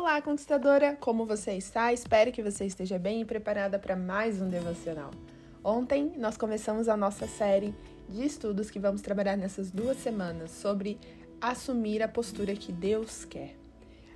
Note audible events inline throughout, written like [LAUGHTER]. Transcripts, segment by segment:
Olá, conquistadora! Como você está? Espero que você esteja bem e preparada para mais um devocional. Ontem nós começamos a nossa série de estudos que vamos trabalhar nessas duas semanas sobre assumir a postura que Deus quer.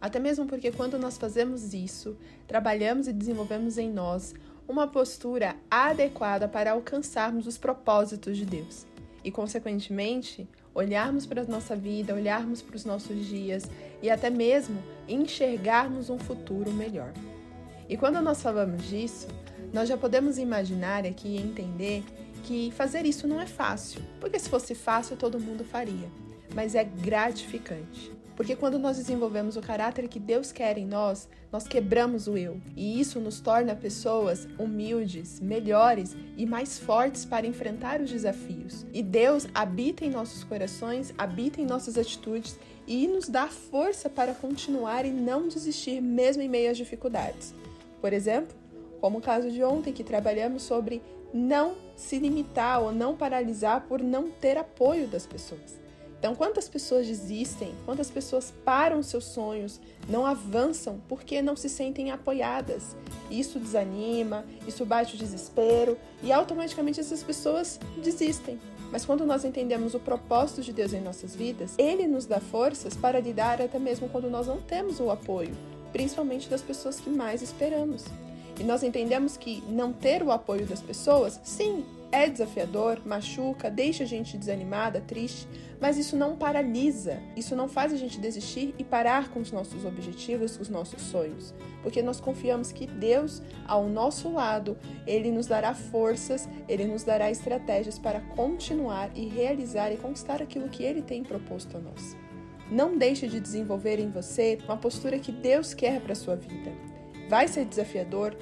Até mesmo porque quando nós fazemos isso, trabalhamos e desenvolvemos em nós uma postura adequada para alcançarmos os propósitos de Deus e, consequentemente, olharmos para a nossa vida, olharmos para os nossos dias e até mesmo enxergarmos um futuro melhor. E quando nós falamos disso, nós já podemos imaginar aqui e entender que fazer isso não é fácil, porque se fosse fácil todo mundo faria, mas é gratificante. Porque quando nós desenvolvemos o caráter que Deus quer em nós, nós quebramos o eu. E isso nos torna pessoas humildes, melhores e mais fortes para enfrentar os desafios. E Deus habita em nossos corações, habita em nossas atitudes e nos dá força para continuar e não desistir mesmo em meio às dificuldades. Por exemplo, como o caso de ontem que trabalhamos sobre não se limitar ou não paralisar por não ter apoio das pessoas. Então, quantas pessoas desistem, quantas pessoas param seus sonhos, não avançam porque não se sentem apoiadas. Isso desanima, isso bate o desespero e automaticamente essas pessoas desistem. Mas quando nós entendemos o propósito de Deus em nossas vidas, Ele nos dá forças para lidar até mesmo quando nós não temos o apoio, principalmente das pessoas que mais esperamos. E nós entendemos que não ter o apoio das pessoas, sim, é desafiador, machuca, deixa a gente desanimada, triste, mas isso não paralisa, isso não faz a gente desistir e parar com os nossos objetivos, com os nossos sonhos, porque nós confiamos que Deus, ao nosso lado, ele nos dará forças, ele nos dará estratégias para continuar e realizar e conquistar aquilo que ele tem proposto a nós. Não deixe de desenvolver em você uma postura que Deus quer para sua vida. Vai ser desafiador,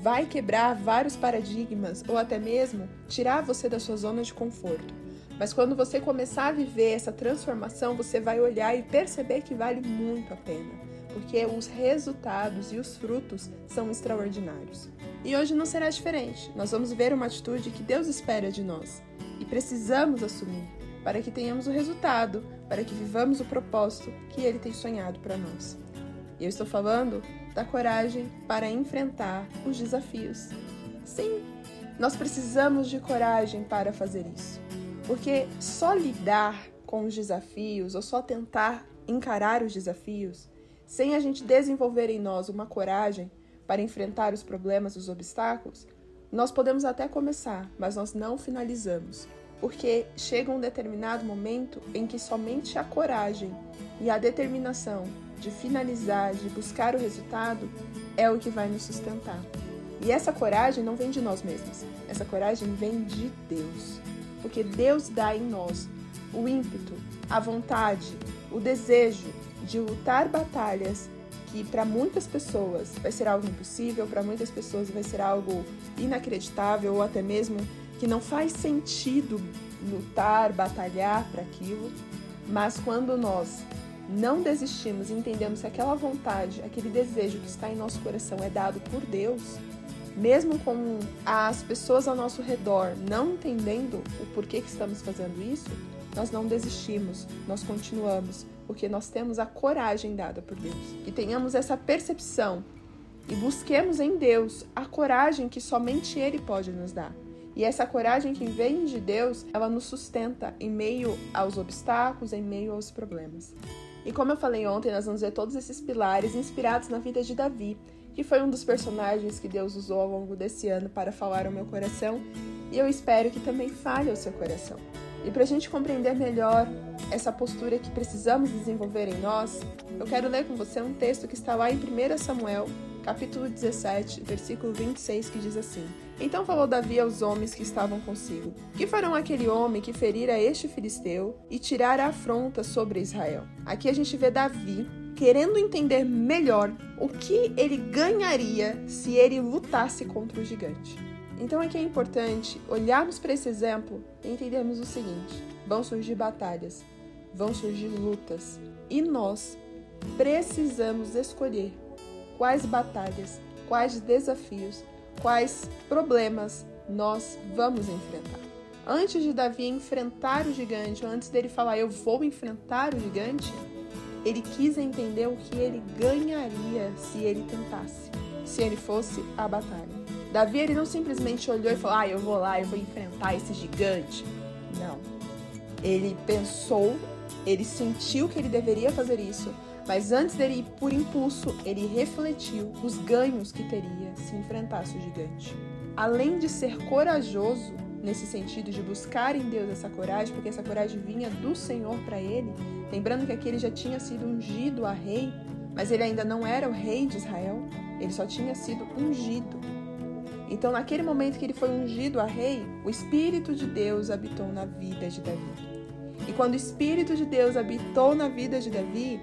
vai quebrar vários paradigmas ou até mesmo tirar você da sua zona de conforto. Mas quando você começar a viver essa transformação, você vai olhar e perceber que vale muito a pena, porque os resultados e os frutos são extraordinários. E hoje não será diferente. Nós vamos ver uma atitude que Deus espera de nós e precisamos assumir para que tenhamos o resultado, para que vivamos o propósito que Ele tem sonhado para nós. E eu estou falando da coragem para enfrentar os desafios. Sim, nós precisamos de coragem para fazer isso. Porque só lidar com os desafios ou só tentar encarar os desafios, sem a gente desenvolver em nós uma coragem para enfrentar os problemas, os obstáculos, nós podemos até começar, mas nós não finalizamos. Porque chega um determinado momento em que somente a coragem e a determinação de finalizar, de buscar o resultado, é o que vai nos sustentar. E essa coragem não vem de nós mesmos, essa coragem vem de Deus. Porque Deus dá em nós o ímpeto, a vontade, o desejo de lutar batalhas que para muitas pessoas vai ser algo impossível, para muitas pessoas vai ser algo inacreditável ou até mesmo que não faz sentido lutar, batalhar para aquilo. Mas quando nós não desistimos e entendemos que aquela vontade, aquele desejo que está em nosso coração é dado por Deus, mesmo com as pessoas ao nosso redor não entendendo o porquê que estamos fazendo isso, nós não desistimos, nós continuamos, porque nós temos a coragem dada por Deus. E tenhamos essa percepção e busquemos em Deus a coragem que somente Ele pode nos dar. E essa coragem que vem de Deus, ela nos sustenta em meio aos obstáculos, em meio aos problemas. E como eu falei ontem, nós vamos ver todos esses pilares inspirados na vida de Davi, que foi um dos personagens que Deus usou ao longo desse ano para falar ao meu coração, e eu espero que também fale ao seu coração. E para a gente compreender melhor essa postura que precisamos desenvolver em nós, eu quero ler com você um texto que está lá em 1 Samuel, capítulo 17, versículo 26, que diz assim: Então falou Davi aos homens que estavam consigo: Que farão aquele homem que ferira este filisteu e tirar a afronta sobre Israel? Aqui a gente vê Davi querendo entender melhor o que ele ganharia se ele lutasse contra o gigante. Então aqui é importante olharmos para esse exemplo e entendermos o seguinte: vão surgir batalhas, vão surgir lutas, e nós precisamos escolher quais batalhas, quais desafios, quais problemas nós vamos enfrentar. Antes de Davi enfrentar o gigante, antes dele falar eu vou enfrentar o gigante, ele quis entender o que ele ganharia se ele tentasse, se ele fosse à batalha. Davi ele não simplesmente olhou e falou: "Ah, eu vou lá, eu vou enfrentar esse gigante". Não. Ele pensou, ele sentiu que ele deveria fazer isso, mas antes dele ir por impulso, ele refletiu os ganhos que teria se enfrentasse o gigante. Além de ser corajoso, nesse sentido de buscar em Deus essa coragem, porque essa coragem vinha do Senhor para ele, lembrando que aqui ele já tinha sido ungido a rei, mas ele ainda não era o rei de Israel, ele só tinha sido ungido. Então, naquele momento que ele foi ungido a rei, o Espírito de Deus habitou na vida de Davi. E quando o Espírito de Deus habitou na vida de Davi,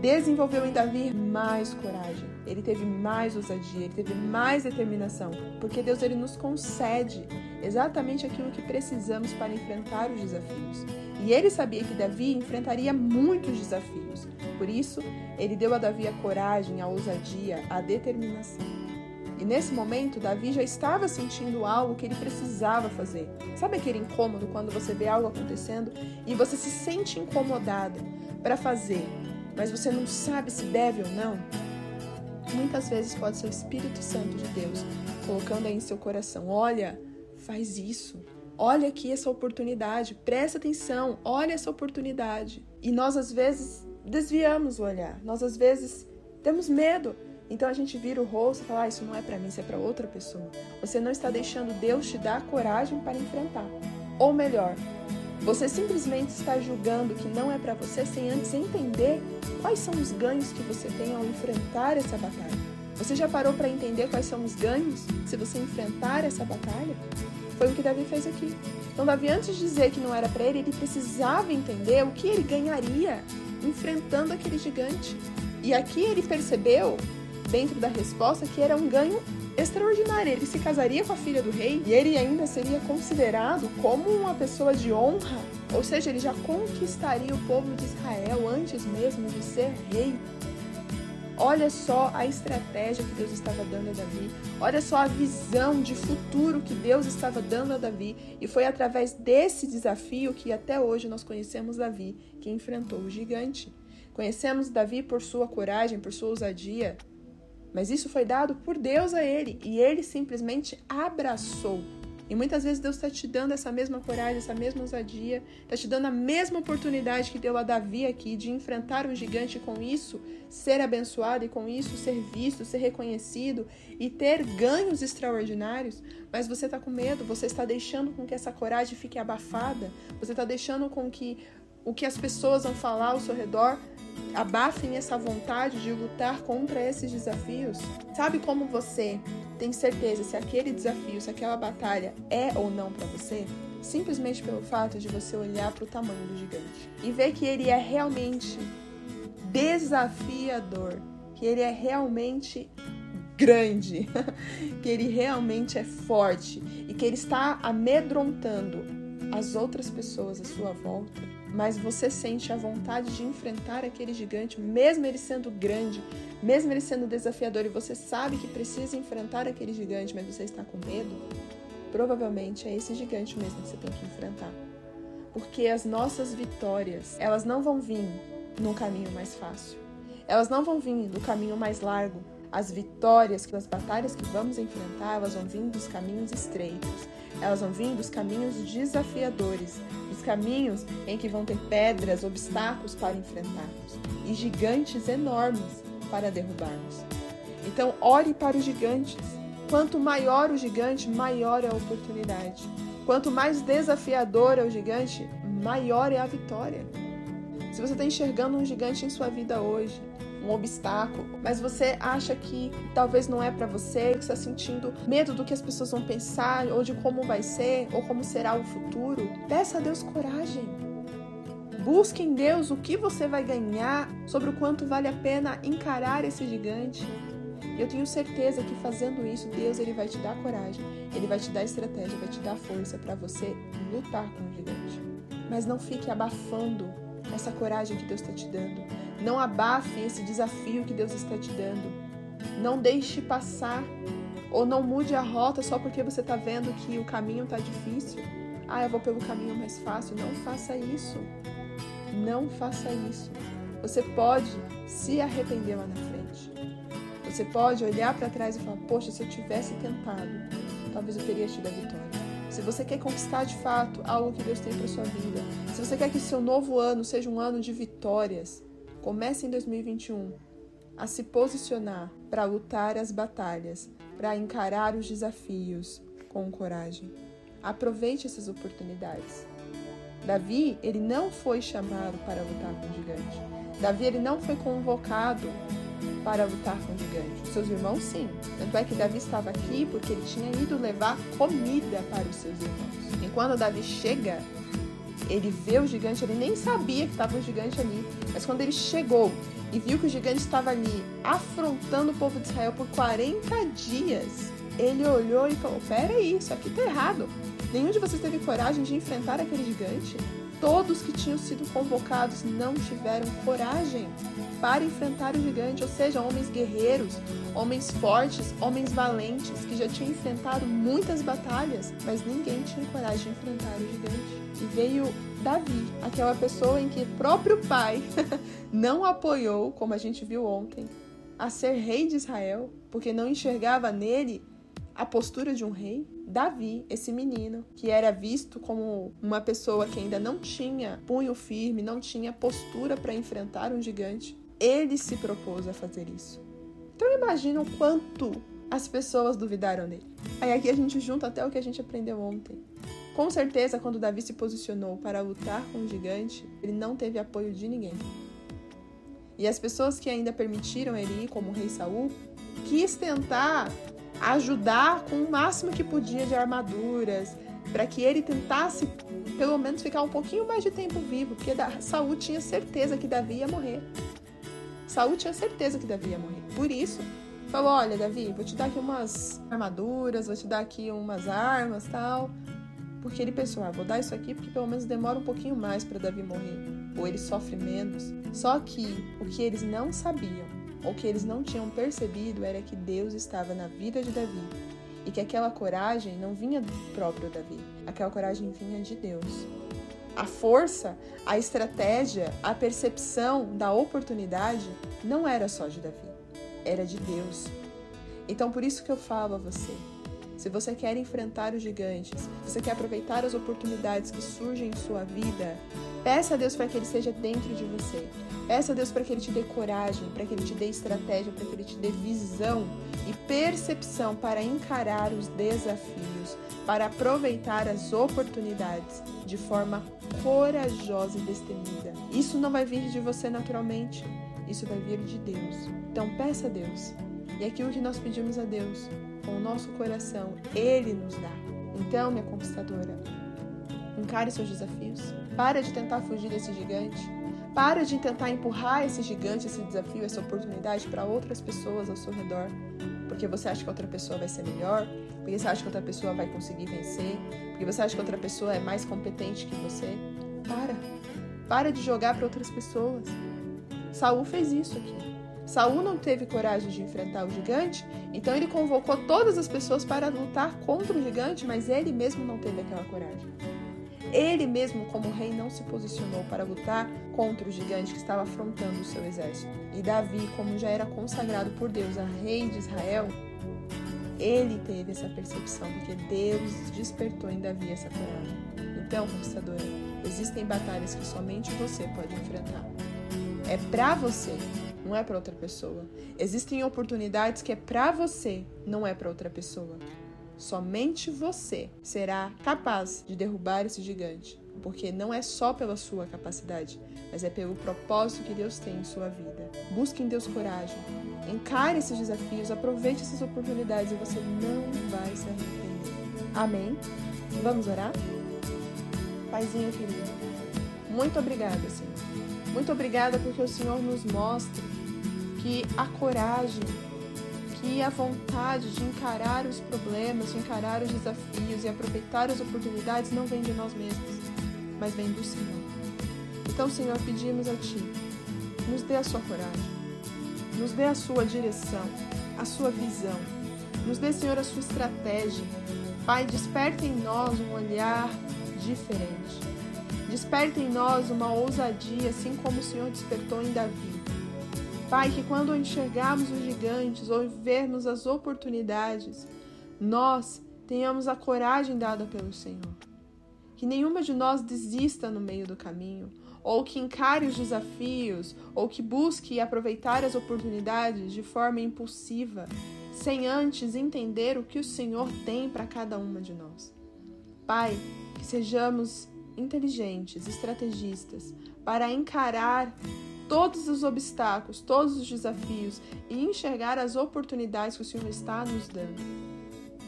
desenvolveu em Davi mais coragem. Ele teve mais ousadia, ele teve mais determinação, porque Deus ele nos concede exatamente aquilo que precisamos para enfrentar os desafios. E ele sabia que Davi enfrentaria muitos desafios. Por isso, ele deu a Davi a coragem, a ousadia, a determinação. E nesse momento, Davi já estava sentindo algo que ele precisava fazer. Sabe aquele incômodo quando você vê algo acontecendo e você se sente incomodado para fazer, mas você não sabe se deve ou não? Muitas vezes pode ser o Espírito Santo de Deus colocando aí em seu coração: olha, faz isso. Olha aqui essa oportunidade, presta atenção, olha essa oportunidade. E nós às vezes desviamos o olhar, nós às vezes temos medo. Então a gente vira o rosto e fala: ah, Isso não é para mim, isso é para outra pessoa. Você não está deixando Deus te dar coragem para enfrentar. Ou melhor, você simplesmente está julgando que não é para você sem antes entender quais são os ganhos que você tem ao enfrentar essa batalha. Você já parou para entender quais são os ganhos se você enfrentar essa batalha? Foi o que Davi fez aqui. Então, Davi, antes de dizer que não era para ele, ele precisava entender o que ele ganharia enfrentando aquele gigante. E aqui ele percebeu, dentro da resposta, que era um ganho extraordinária. Ele se casaria com a filha do rei e ele ainda seria considerado como uma pessoa de honra, ou seja, ele já conquistaria o povo de Israel antes mesmo de ser rei. Olha só a estratégia que Deus estava dando a Davi. Olha só a visão de futuro que Deus estava dando a Davi. E foi através desse desafio que até hoje nós conhecemos Davi, que enfrentou o gigante. Conhecemos Davi por sua coragem, por sua ousadia, mas isso foi dado por Deus a ele e ele simplesmente abraçou. E muitas vezes Deus está te dando essa mesma coragem, essa mesma ousadia, está te dando a mesma oportunidade que deu a Davi aqui de enfrentar um gigante com isso ser abençoado e com isso ser visto, ser reconhecido e ter ganhos extraordinários. Mas você está com medo, você está deixando com que essa coragem fique abafada, você está deixando com que o que as pessoas vão falar ao seu redor abafem essa vontade de lutar contra esses desafios? Sabe como você tem certeza se aquele desafio, se aquela batalha é ou não para você? Simplesmente pelo fato de você olhar para o tamanho do gigante e ver que ele é realmente desafiador, que ele é realmente grande, [LAUGHS] que ele realmente é forte e que ele está amedrontando as outras pessoas à sua volta mas você sente a vontade de enfrentar aquele gigante, mesmo ele sendo grande, mesmo ele sendo desafiador, e você sabe que precisa enfrentar aquele gigante, mas você está com medo, provavelmente é esse gigante mesmo que você tem que enfrentar. Porque as nossas vitórias, elas não vão vir num caminho mais fácil. Elas não vão vir do caminho mais largo. As vitórias, as batalhas que vamos enfrentar, elas vão vir dos caminhos estreitos. Elas vão vir dos caminhos desafiadores, dos caminhos em que vão ter pedras, obstáculos para enfrentarmos e gigantes enormes para derrubarmos. Então, ore para os gigantes. Quanto maior o gigante, maior é a oportunidade. Quanto mais desafiador é o gigante, maior é a vitória. Se você está enxergando um gigante em sua vida hoje, um obstáculo, mas você acha que talvez não é para você, que está sentindo medo do que as pessoas vão pensar, ou de como vai ser, ou como será o futuro, peça a Deus coragem. Busque em Deus o que você vai ganhar, sobre o quanto vale a pena encarar esse gigante. Eu tenho certeza que fazendo isso, Deus ele vai te dar coragem, ele vai te dar estratégia, vai te dar força para você lutar com o gigante. Mas não fique abafando essa coragem que Deus está te dando. Não abafe esse desafio que Deus está te dando. Não deixe passar ou não mude a rota só porque você está vendo que o caminho está difícil. Ah, eu vou pelo caminho mais fácil. Não faça isso. Não faça isso. Você pode se arrepender lá na frente. Você pode olhar para trás e falar: Poxa, se eu tivesse tentado, talvez eu teria tido a vitória. Se você quer conquistar de fato algo que Deus tem para sua vida, se você quer que seu novo ano seja um ano de vitórias, comece em 2021 a se posicionar para lutar as batalhas, para encarar os desafios com coragem. Aproveite essas oportunidades. Davi, ele não foi chamado para lutar com o gigante. Davi, ele não foi convocado para lutar com o gigante. seus irmãos, sim. Tanto é que Davi estava aqui porque ele tinha ido levar comida para os seus irmãos. E quando Davi chega, ele vê o gigante, ele nem sabia que estava um gigante ali. Mas quando ele chegou e viu que o gigante estava ali afrontando o povo de Israel por 40 dias, ele olhou e falou: Peraí, isso aqui tá errado. Nenhum de vocês teve coragem de enfrentar aquele gigante. Todos que tinham sido convocados não tiveram coragem para enfrentar o gigante, ou seja, homens guerreiros, homens fortes, homens valentes, que já tinham enfrentado muitas batalhas, mas ninguém tinha coragem de enfrentar o gigante. E veio Davi, aquela pessoa em que o próprio pai [LAUGHS] não apoiou, como a gente viu ontem, a ser rei de Israel, porque não enxergava nele a postura de um rei. Davi, esse menino, que era visto como uma pessoa que ainda não tinha punho firme, não tinha postura para enfrentar um gigante, ele se propôs a fazer isso. Então imagina o quanto as pessoas duvidaram dele. Aí aqui a gente junta até o que a gente aprendeu ontem. Com certeza, quando Davi se posicionou para lutar com o gigante, ele não teve apoio de ninguém. E as pessoas que ainda permitiram ele ir como rei Saul quis tentar ajudar com o máximo que podia de armaduras, para que ele tentasse pelo menos ficar um pouquinho mais de tempo vivo, porque Saul tinha certeza que Davi ia morrer. Saul tinha certeza que Davi ia morrer. Por isso, falou: "Olha, Davi, vou te dar aqui umas armaduras, vou te dar aqui umas armas, tal". Porque ele pensou: "Ah, vou dar isso aqui porque pelo menos demora um pouquinho mais para Davi morrer, ou ele sofre menos". Só que o que eles não sabiam o que eles não tinham percebido era que Deus estava na vida de Davi e que aquela coragem não vinha do próprio Davi, aquela coragem vinha de Deus. A força, a estratégia, a percepção da oportunidade não era só de Davi, era de Deus. Então, por isso que eu falo a você: se você quer enfrentar os gigantes, se você quer aproveitar as oportunidades que surgem em sua vida, peça a Deus para que Ele seja dentro de você. Peça a Deus para que Ele te dê coragem, para que Ele te dê estratégia, para que Ele te dê visão e percepção para encarar os desafios, para aproveitar as oportunidades de forma corajosa e destemida. Isso não vai vir de você naturalmente, isso vai vir de Deus. Então peça a Deus. E aquilo que nós pedimos a Deus, com o nosso coração, Ele nos dá. Então, minha conquistadora, encare seus desafios. Para de tentar fugir desse gigante. Para de tentar empurrar esse gigante, esse desafio, essa oportunidade para outras pessoas ao seu redor. Porque você acha que outra pessoa vai ser melhor, porque você acha que outra pessoa vai conseguir vencer, porque você acha que outra pessoa é mais competente que você. Para. Para de jogar para outras pessoas. Saul fez isso aqui. Saul não teve coragem de enfrentar o gigante, então ele convocou todas as pessoas para lutar contra o gigante, mas ele mesmo não teve aquela coragem. Ele mesmo, como rei, não se posicionou para lutar contra o gigante que estava afrontando o seu exército. E Davi, como já era consagrado por Deus a rei de Israel, ele teve essa percepção, porque Deus despertou em Davi essa coragem. Então, conquistadora, existem batalhas que somente você pode enfrentar. É para você não é para outra pessoa. Existem oportunidades que é para você, não é para outra pessoa. Somente você será capaz de derrubar esse gigante, porque não é só pela sua capacidade, mas é pelo propósito que Deus tem em sua vida. Busque em Deus coragem, encare esses desafios, aproveite essas oportunidades e você não vai se arrepender. Amém? Vamos orar? Paizinho querido, muito obrigada, Senhor. Muito obrigada porque o Senhor nos mostra que a coragem, que a vontade de encarar os problemas, de encarar os desafios e aproveitar as oportunidades não vem de nós mesmos, mas vem do Senhor. Então, Senhor, pedimos a Ti, nos dê a sua coragem, nos dê a sua direção, a sua visão, nos dê, Senhor, a sua estratégia. Pai, desperte em nós um olhar diferente. Desperta em nós uma ousadia, assim como o Senhor despertou em Davi. Pai, que quando enxergarmos os gigantes ou vermos as oportunidades, nós tenhamos a coragem dada pelo Senhor. Que nenhuma de nós desista no meio do caminho, ou que encare os desafios, ou que busque aproveitar as oportunidades de forma impulsiva, sem antes entender o que o Senhor tem para cada uma de nós. Pai, que sejamos inteligentes, estrategistas, para encarar todos os obstáculos, todos os desafios e enxergar as oportunidades que o Senhor está nos dando.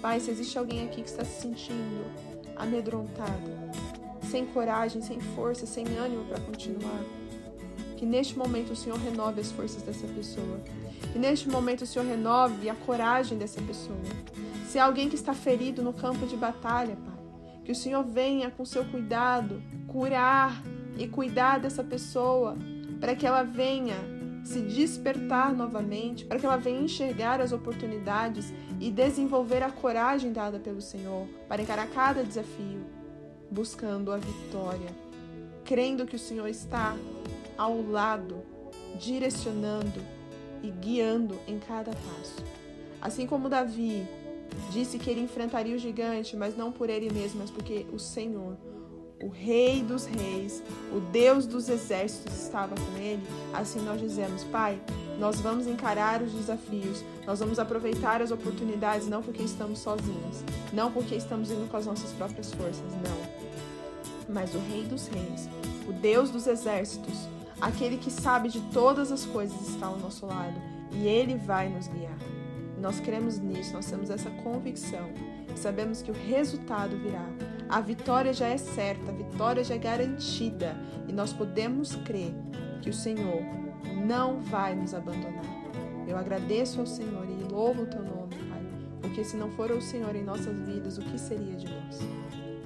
Pai, se existe alguém aqui que está se sentindo amedrontado, sem coragem, sem força, sem ânimo para continuar, que neste momento o Senhor renove as forças dessa pessoa. Que neste momento o Senhor renove a coragem dessa pessoa. Se há alguém que está ferido no campo de batalha, Pai, que o Senhor venha com seu cuidado curar e cuidar dessa pessoa, para que ela venha se despertar novamente, para que ela venha enxergar as oportunidades e desenvolver a coragem dada pelo Senhor para encarar cada desafio, buscando a vitória, crendo que o Senhor está ao lado, direcionando e guiando em cada passo. Assim como Davi disse que ele enfrentaria o gigante, mas não por ele mesmo, mas porque o Senhor, o Rei dos Reis, o Deus dos exércitos estava com ele, assim nós dizemos, Pai, nós vamos encarar os desafios, nós vamos aproveitar as oportunidades, não porque estamos sozinhos, não porque estamos indo com as nossas próprias forças, não. Mas o Rei dos Reis, o Deus dos exércitos, aquele que sabe de todas as coisas está ao nosso lado e ele vai nos guiar. Nós cremos nisso, nós temos essa convicção. Sabemos que o resultado virá. A vitória já é certa, a vitória já é garantida e nós podemos crer que o Senhor não vai nos abandonar. Eu agradeço ao Senhor e louvo o teu nome, Pai, porque se não for o Senhor em nossas vidas, o que seria de nós?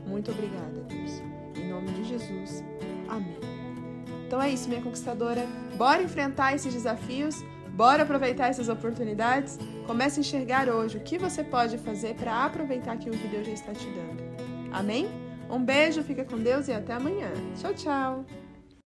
Muito obrigada, Deus. Em nome de Jesus. Amém. Então é isso, minha conquistadora. Bora enfrentar esses desafios Bora aproveitar essas oportunidades? Comece a enxergar hoje o que você pode fazer para aproveitar aquilo que Deus já está te dando. Amém? Um beijo, fica com Deus e até amanhã. Tchau, tchau!